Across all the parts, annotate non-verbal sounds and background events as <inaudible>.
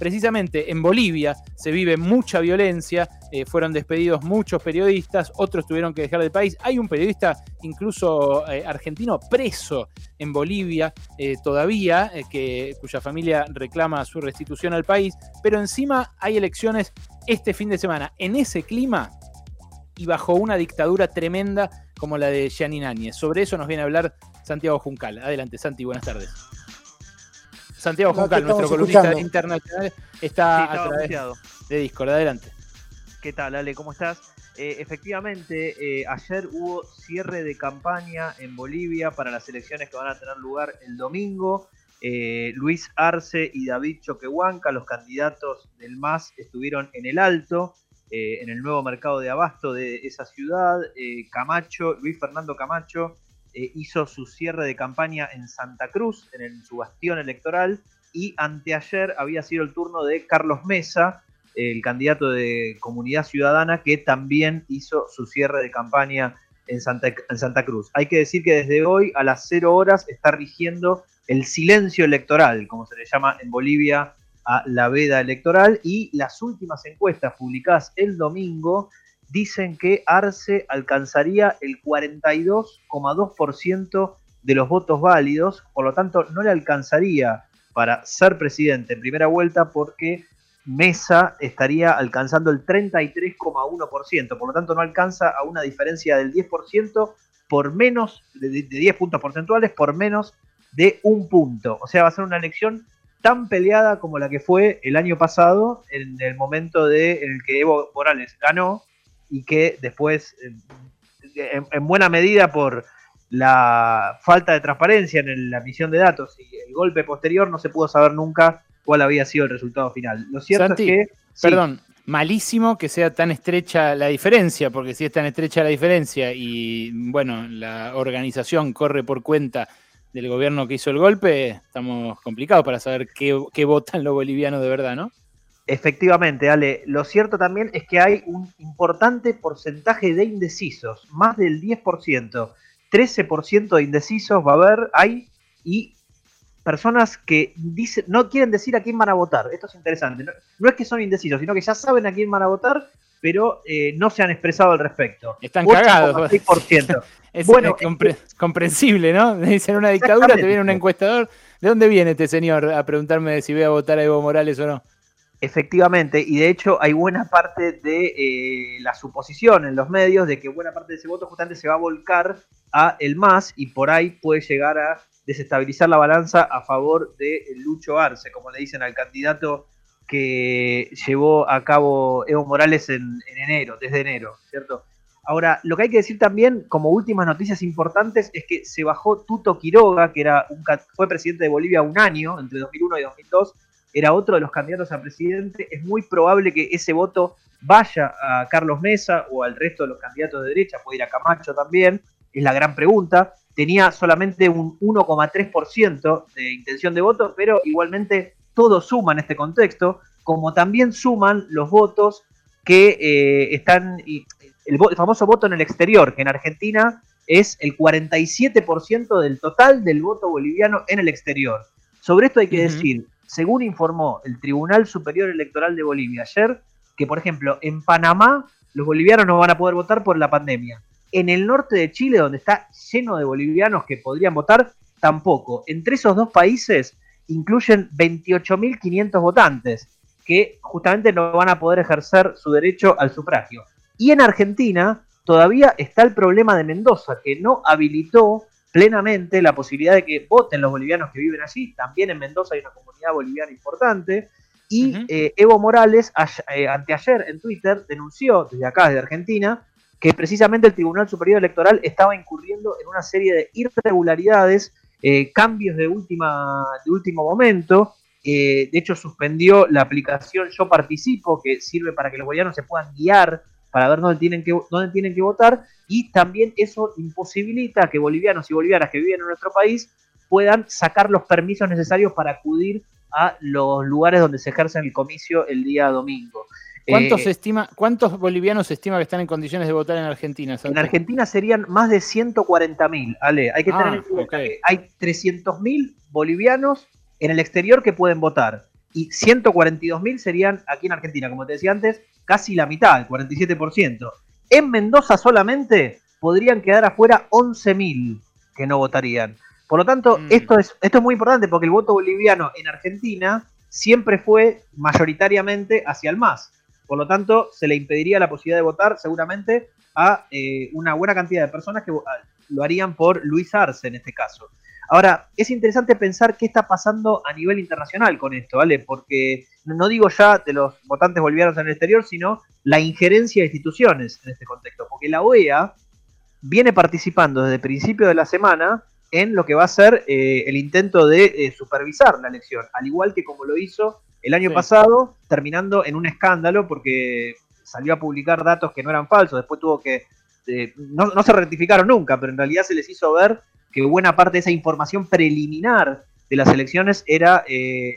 precisamente en Bolivia se vive mucha violencia, eh, fueron despedidos muchos periodistas, otros tuvieron que dejar el país. Hay un periodista incluso eh, argentino preso en Bolivia eh, todavía, que, cuya familia reclama su restitución al país, pero encima hay elecciones este fin de semana. En ese clima y bajo una dictadura tremenda como la de Gianni Áñez. Sobre eso nos viene a hablar Santiago Juncal. Adelante, Santi, buenas tardes. Santiago Juncal, nuestro columnista internacional, está a través de Discord. Adelante. ¿Qué tal, Ale? ¿Cómo estás? Eh, efectivamente, eh, ayer hubo cierre de campaña en Bolivia para las elecciones que van a tener lugar el domingo. Eh, Luis Arce y David Choquehuanca, los candidatos del MAS, estuvieron en el alto, en el nuevo mercado de abasto de esa ciudad. Camacho, Luis Fernando Camacho, eh, hizo su cierre de campaña en Santa Cruz, en, su bastión electoral, y anteayer había sido el turno de Carlos Mesa, el candidato de Comunidad Ciudadana, que también hizo su cierre de campaña en Santa, en Santa Cruz. Hay que decir que desde hoy a las 0 horas está rigiendo el silencio electoral, como se le llama en Bolivia a la veda electoral, y las últimas encuestas publicadas el domingo dicen que Arce alcanzaría el 42,2% de los votos válidos, por lo tanto no le alcanzaría para ser presidente en primera vuelta porque Mesa estaría alcanzando el 33,1%, por lo tanto no alcanza a una diferencia del 10% por menos de, 10 puntos porcentuales por menos de un punto. O sea, va a ser una elección tan peleada como la que fue el año pasado, en el momento de, en el que Evo Morales ganó, y que después, eh, en, buena medida por la falta de transparencia en la emisión de datos y el golpe posterior, no se pudo saber nunca cuál había sido el resultado final. Lo cierto es que... Perdón, malísimo que sea tan estrecha la diferencia, porque si es tan estrecha la diferencia y, bueno, la organización corre por cuenta del gobierno que hizo el golpe, estamos complicados para saber qué, qué votan los bolivianos de verdad, ¿no? Efectivamente, Ale. Lo cierto también es que hay un importante porcentaje de indecisos, más del 10%, 13% de indecisos va a haber, hay, y personas que dicen, no quieren decir a quién van a votar. Esto es interesante. No, es que son indecisos, sino que ya saben a quién van a votar, pero eh, no se han expresado al respecto. Están cagados. <laughs> es bueno, comprensible, ¿no? <laughs> Dicen una dictadura, te viene un encuestador. ¿De dónde viene este señor a preguntarme si voy a votar a Evo Morales o no? Efectivamente, y de hecho hay buena parte de eh, la suposición en los medios de que buena parte de ese voto justamente se va a volcar a el MAS y por ahí puede llegar a desestabilizar la balanza a favor de Lucho Arce, como le dicen al candidato que llevó a cabo Evo Morales en, enero, desde enero, ¿cierto? Ahora, lo que hay que decir también, como últimas noticias importantes, es que se bajó Tuto Quiroga, que era un, fue presidente de Bolivia un año, entre 2001 y 2002, era otro de los candidatos a presidente, es muy probable que ese voto vaya a Carlos Mesa o al resto de los candidatos de derecha, puede ir a Camacho también, es la gran pregunta. Tenía solamente un 1,3% de intención de voto, pero igualmente todo suma en este contexto, como también suman los votos que eh, están, el, el famoso voto en el exterior, que en Argentina es el 47% del total del voto boliviano en el exterior. Sobre esto hay que decir según informó el Tribunal Superior Electoral de Bolivia ayer, que por ejemplo en Panamá los bolivianos no van a poder votar por la pandemia. En el norte de Chile, donde está lleno de bolivianos que podrían votar, tampoco. Entre esos dos países incluyen 28.500 votantes que justamente no van a poder ejercer su derecho al sufragio. Y en Argentina todavía está el problema de Mendoza, que no habilitó plenamente la posibilidad de que voten los bolivianos que viven allí. También en Mendoza hay una comunidad boliviana importante. Y eh, Evo Morales, eh, anteayer en Twitter, denunció desde acá, desde Argentina, que precisamente el Tribunal Superior Electoral estaba incurriendo en una serie de irregularidades, eh, cambios de, última, de último momento. de hecho, suspendió la aplicación Yo Participo, que sirve para que los bolivianos se puedan guiar para ver dónde tienen que, dónde tienen que votar y también eso imposibilita que bolivianos y bolivianas que viven en nuestro país puedan sacar los permisos necesarios para acudir a los lugares donde se ejerce el comicio el día domingo. ¿Cuántos, eh, estima, ¿Cuántos bolivianos se estima que están en condiciones de votar en Argentina? En Argentina serían más de 140.000, Ale. Hay que tener ah, en cuenta que hay 300.000 bolivianos en el exterior que pueden votar y 142.000 serían aquí en Argentina, como te decía antes, casi la mitad, el 47%. En Mendoza solamente podrían quedar afuera 11.000 que no votarían. Por lo tanto, mm. esto, es, esto es muy importante porque el voto boliviano en Argentina siempre fue mayoritariamente hacia el MAS. Por lo tanto, se le impediría la posibilidad de votar seguramente a eh, una buena cantidad de personas que lo harían por Luis Arce en este caso. Ahora, es interesante pensar qué está pasando a nivel internacional con esto, ¿vale? Porque no digo ya de los votantes bolivianos en el exterior, sino la injerencia de instituciones en este contexto. Porque la OEA viene participando desde el principio de la semana en lo que va a ser eh, el intento de eh, supervisar la elección, al igual que como lo hizo el año pasado, terminando en un escándalo porque salió a publicar datos que no eran falsos, después tuvo que, eh, no, se rectificaron nunca, pero en realidad se les hizo ver que buena parte de esa información preliminar de las elecciones era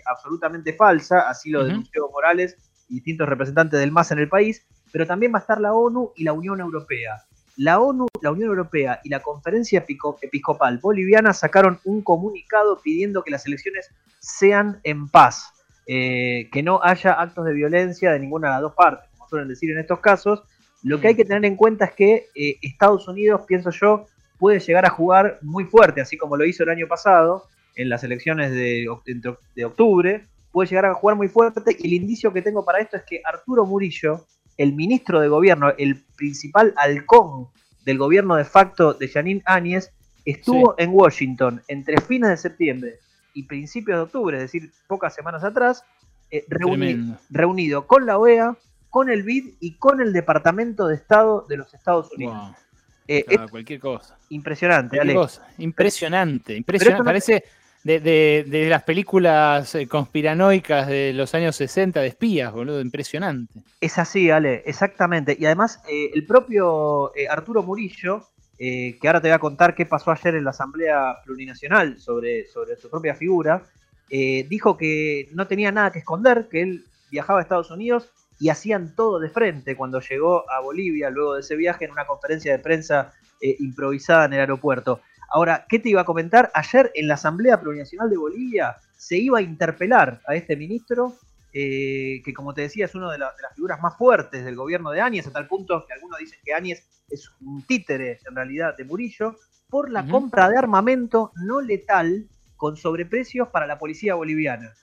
absolutamente falsa, así lo denunció Morales y distintos representantes del MAS en el país, pero también va a estar la ONU y la Unión Europea. La ONU, la Unión Europea y la Conferencia Episcopal Boliviana sacaron un comunicado pidiendo que las elecciones sean en paz, eh, que no haya actos de violencia de ninguna de las dos partes, como suelen decir en estos casos. Lo que hay que tener en cuenta es que eh, Estados Unidos, pienso yo, puede llegar a jugar muy fuerte, así como lo hizo el año pasado en las elecciones de, de octubre, puede llegar a jugar muy fuerte. Y el indicio que tengo para esto es que Arturo Murillo, el ministro de gobierno, el principal halcón del gobierno de facto de Janine Áñez, estuvo en Washington entre fines de septiembre y principios de octubre, es decir, pocas semanas atrás, eh, reunido con la OEA, con el BID y con el Departamento de Estado de los Estados Unidos. Eh, cualquier cosa. Impresionante, Impresionante, impresionante. Parece de, las películas eh, conspiranoicas de los años 60 de espías, boludo, impresionante. Es así, Ale, exactamente. Y además, eh, el propio eh, Arturo Murillo, que ahora te voy a contar qué pasó ayer en la Asamblea Plurinacional sobre, sobre su propia figura, dijo que no tenía nada que esconder, que él viajaba a Estados Unidos y hacían todo de frente cuando llegó a Bolivia luego de ese viaje en una conferencia de prensa improvisada en el aeropuerto. Ahora, ¿qué te iba a comentar? Ayer en la Asamblea Plurinacional de Bolivia se iba a interpelar a este ministro, eh, que como te decía es una de, las figuras más fuertes del gobierno de Áñez, a tal punto que algunos dicen que Áñez es un títere en realidad de Murillo, por la compra de armamento no letal con sobreprecios para la policía boliviana.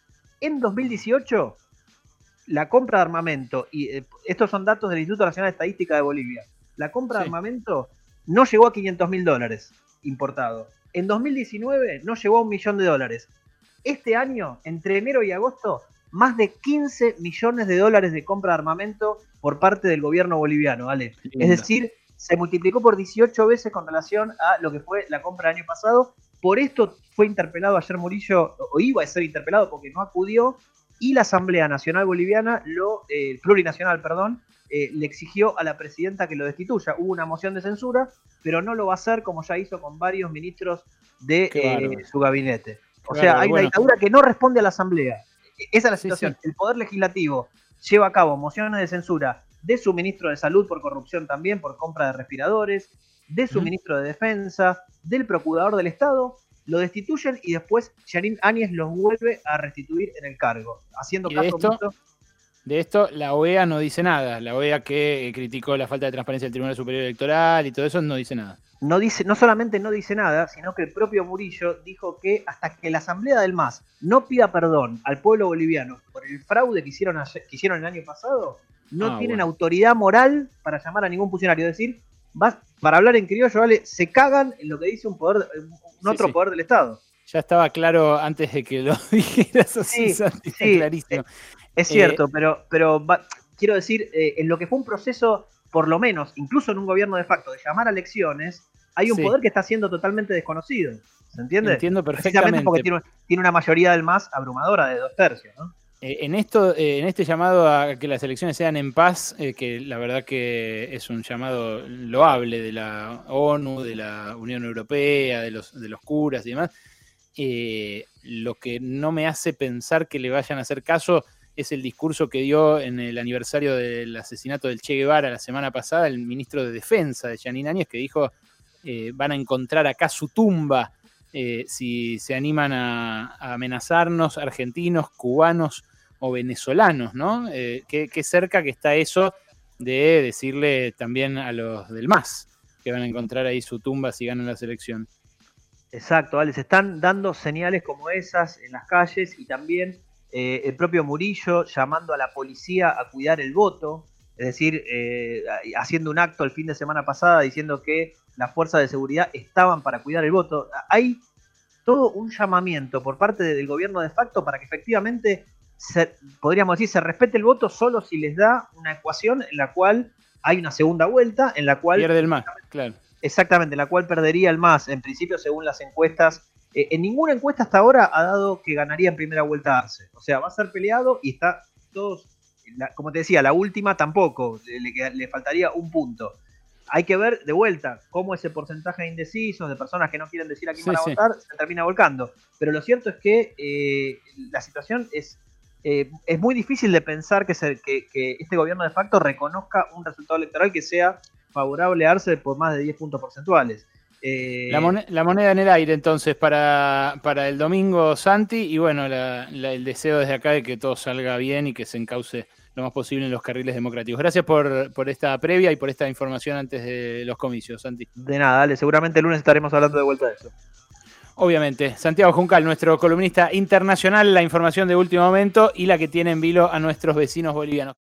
En 2018, la compra de armamento, y eh, estos son datos del Instituto Nacional de Estadística de Bolivia, la compra de armamento no llegó a 500 mil dólares importado. En 2019 no llegó a un millón de dólares. Este año, entre enero y agosto, más de 15 millones de dólares de compra de armamento por parte del gobierno boliviano, ¿vale? Es decir, se multiplicó por 18 veces con relación a lo que fue la compra del año pasado. Por esto fue interpelado ayer Murillo, o iba a ser interpelado porque no acudió, y la Asamblea Nacional Boliviana, lo, eh, plurinacional, perdón, eh, le exigió a la presidenta que lo destituya. Hubo una moción de censura, pero no lo va a hacer como ya hizo con varios ministros de eh, su gabinete. O sea, hay una dictadura que no responde a la Asamblea. E-, esa es la situación. El Poder Legislativo lleva a cabo mociones de censura de su ministro de Salud por corrupción también, por compra de respiradores, de su ministro de Defensa, del procurador del Estado, lo destituyen y después Janine Áñez los vuelve a restituir en el cargo, haciendo caso de esto la OEA no dice nada. La OEA que eh, criticó la falta de transparencia del Tribunal Superior Electoral y todo eso no dice nada. No, dice, no solamente no dice nada, sino que el propio Murillo dijo que hasta que la Asamblea del MAS no pida perdón al pueblo boliviano por el fraude que hicieron, que hicieron el año pasado, no ah, tienen autoridad moral para llamar a ningún funcionario. Es decir, para hablar en criollo, ¿vale? se cagan en lo que dice un, poder, un otro poder del Estado. Ya estaba claro antes de que lo <laughs> dijeras así, clarísimo. Es cierto, eh, pero, pero quiero decir, eh, en lo que fue un proceso, por lo menos, incluso en un gobierno de facto, de llamar a elecciones, hay un poder que está siendo totalmente desconocido. ¿Se entiende? Entiendo perfectamente. porque tiene, una mayoría del más abrumadora de dos tercios, ¿no? Eh, en esto, en este llamado a que las elecciones sean en paz, que la verdad que es un llamado loable de la ONU, de la Unión Europea, de los, curas y demás, lo que no me hace pensar que le vayan a hacer caso es el discurso que dio en el aniversario del asesinato del Che Guevara la semana pasada el ministro de Defensa de Janine Áñez, que dijo, eh, van a encontrar acá su tumba eh, si se animan a, amenazarnos, argentinos, cubanos, o venezolanos, ¿no? Eh, qué, cerca que está eso de decirle también a los del MAS que van a encontrar ahí su tumba si ganan la selección. Exacto, vale, se están dando señales como esas en las calles y también eh, el propio Murillo llamando a la policía a cuidar el voto, es decir, eh, haciendo un acto el fin de semana pasada diciendo que las fuerzas de seguridad estaban para cuidar el voto. Hay todo un llamamiento por parte del gobierno de facto para que efectivamente, podríamos decir, se respete el voto solo si les da una ecuación en la cual hay una segunda vuelta, en la cual... Pierde el más, claro. Exactamente, en la cual perdería el más, en principio según las encuestas. Eh, en ninguna encuesta hasta ahora ha dado que ganaría en primera vuelta Arce. O sea, va a ser peleado y está todos, como te decía, la última tampoco, le, le faltaría un punto hay que ver de vuelta cómo ese porcentaje de indecisos, de personas que no quieren decir a quién van a votar, se termina volcando. Pero lo cierto es que eh, la situación es, eh, es muy difícil de pensar que, que, este gobierno de facto reconozca un resultado electoral que sea favorable a Arce por más de 10 puntos porcentuales. Eh, la, moneda, en el aire entonces para, para el domingo, Santi, y bueno, el deseo desde acá de que todo salga bien y que se encauce lo más posible en los carriles democráticos. Gracias por, por esta previa y por esta información antes de los comicios, Santi. De nada, dale, seguramente el lunes estaremos hablando de vuelta de eso. Obviamente, Santiago Juncal, nuestro columnista internacional, la información de último momento y la que tiene en vilo a nuestros vecinos bolivianos.